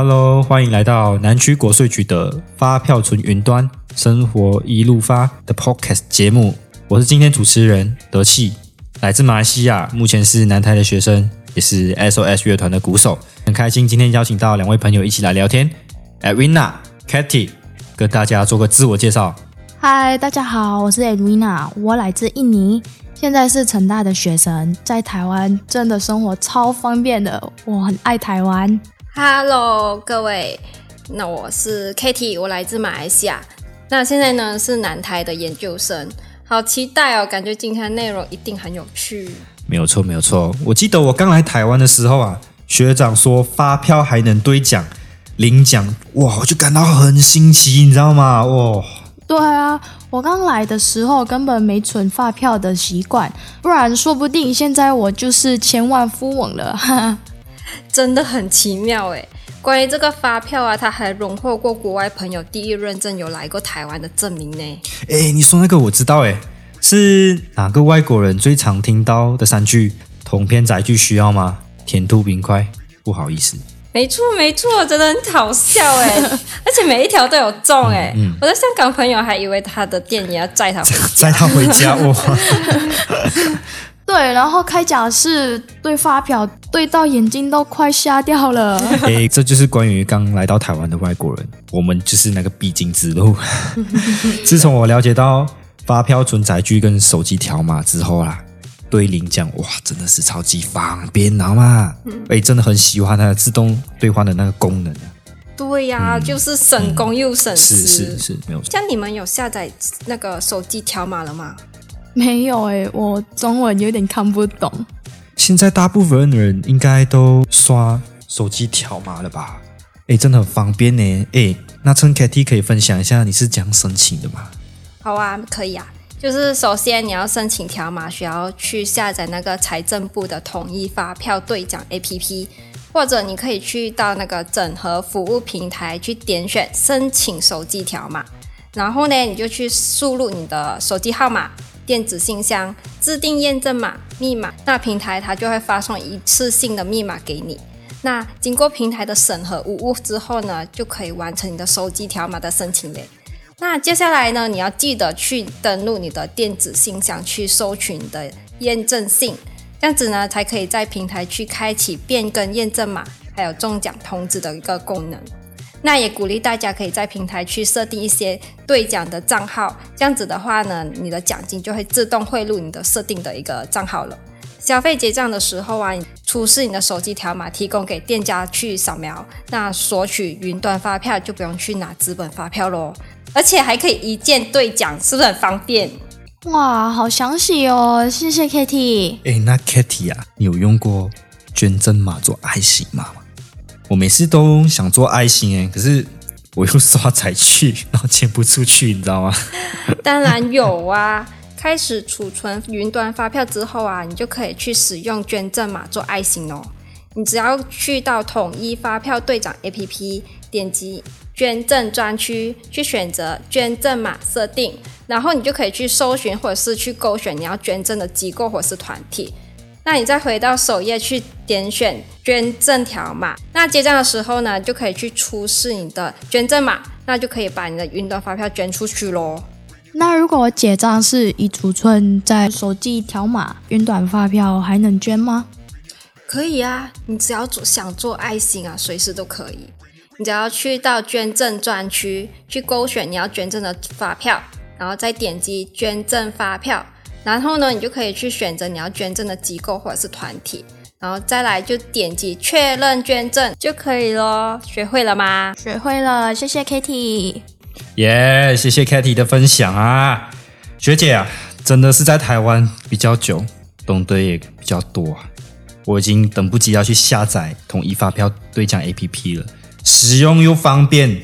Hello，欢迎来到南区国税局的发票存云端生活一路发的 Podcast 节目。我是今天主持人德气，来自马来西亚，目前是南台的学生，也是 SOS 乐团的鼓手。很开心今天邀请到两位朋友一起来聊天。Edwina、Katy，跟大家做个自我介绍。嗨，大家好，我是 Edwina，我来自印尼，现在是成大的学生，在台湾真的生活超方便的，我很爱台湾。Hello，各位，那我是 Katy，我来自马来西亚，那现在呢是南台的研究生，好期待哦，感觉今天的内容一定很有趣。没有错，没有错，我记得我刚来台湾的时候啊，学长说发票还能兑奖领奖，哇，我就感到很新奇，你知道吗？哇，对啊，我刚来的时候根本没存发票的习惯，不然说不定现在我就是千万富翁了，哈哈。真的很奇妙诶，关于这个发票啊，他还荣获过国外朋友第一认证有来过台湾的证明呢。诶，你说那个我知道哎，是哪个外国人最常听到的三句同篇载具需要吗？甜度冰块，不好意思。没错没错，真的很好笑哎，而且每一条都有中哎、嗯嗯。我的香港朋友还以为他的店也要载他回家，载他回家哇。对，然后开奖是对发票对到眼睛都快瞎掉了。哎，这就是关于刚来到台湾的外国人，我们就是那个必经之路。自从我了解到发票存载具跟手机条码之后啦，兑领奖哇，真的是超级方便，知道吗？哎，真的很喜欢它的自动兑换的那个功能。对呀、啊嗯，就是省工又省时。是是是，没有错。像你们有下载那个手机条码了吗？没有诶，我中文有点看不懂。现在大部分人应该都刷手机条码了吧？哎，真的很方便呢。哎，那趁 Katy 可以分享一下你是怎样申请的吗？好啊，可以啊。就是首先你要申请条码，需要去下载那个财政部的统一发票兑奖 APP，或者你可以去到那个整合服务平台去点选申请手机条码，然后呢，你就去输入你的手机号码。电子信箱制定验证码密码，那平台它就会发送一次性的密码给你。那经过平台的审核无误之后呢，就可以完成你的手机条码的申请嘞。那接下来呢，你要记得去登录你的电子信箱去收取你的验证信，这样子呢才可以在平台去开启变更验证码还有中奖通知的一个功能。那也鼓励大家可以在平台去设定一些兑奖的账号，这样子的话呢，你的奖金就会自动汇入你的设定的一个账号了。消费结账的时候啊，出示你的手机条码，提供给店家去扫描，那索取云端发票就不用去拿纸本发票喽，而且还可以一键兑奖，是不是很方便？哇，好详细哦，谢谢 Kitty。哎，那 Kitty 啊，你有用过捐赠码做爱心码吗？我每次都想做爱心哎，可是我又 刷载具，然后钱不出去，你知道吗？当然有啊！开始储存云端发票之后啊，你就可以去使用捐赠码做爱心哦。你只要去到统一发票队长 APP，点击捐赠专区，去选择捐赠码设定，然后你就可以去搜寻或者是去勾选你要捐赠的机构或是团体。那你再回到首页去点选捐赠条码，那结账的时候呢，就可以去出示你的捐赠码，那就可以把你的云端发票捐出去喽。那如果结账是已储存在手机条码，云端发票还能捐吗？可以啊，你只要做想做爱心啊，随时都可以。你只要去到捐赠专区去勾选你要捐赠的发票，然后再点击捐赠发票。然后呢，你就可以去选择你要捐赠的机构或者是团体，然后再来就点击确认捐赠就可以咯。学会了吗？学会了，谢谢 Kitty。耶，谢谢 Katy 的分享啊，学姐啊，真的是在台湾比较久，懂得也比较多啊。我已经等不及要去下载统一发票兑奖 APP 了，实用又方便，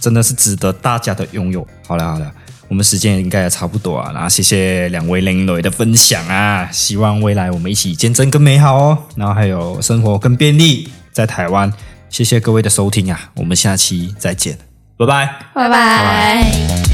真的是值得大家的拥有。好了好了。我们时间应该也差不多啊，然后谢谢两位靓女的分享啊，希望未来我们一起见证更美好哦，然后还有生活更便利在台湾。谢谢各位的收听啊，我们下期再见，拜拜，拜拜。拜拜。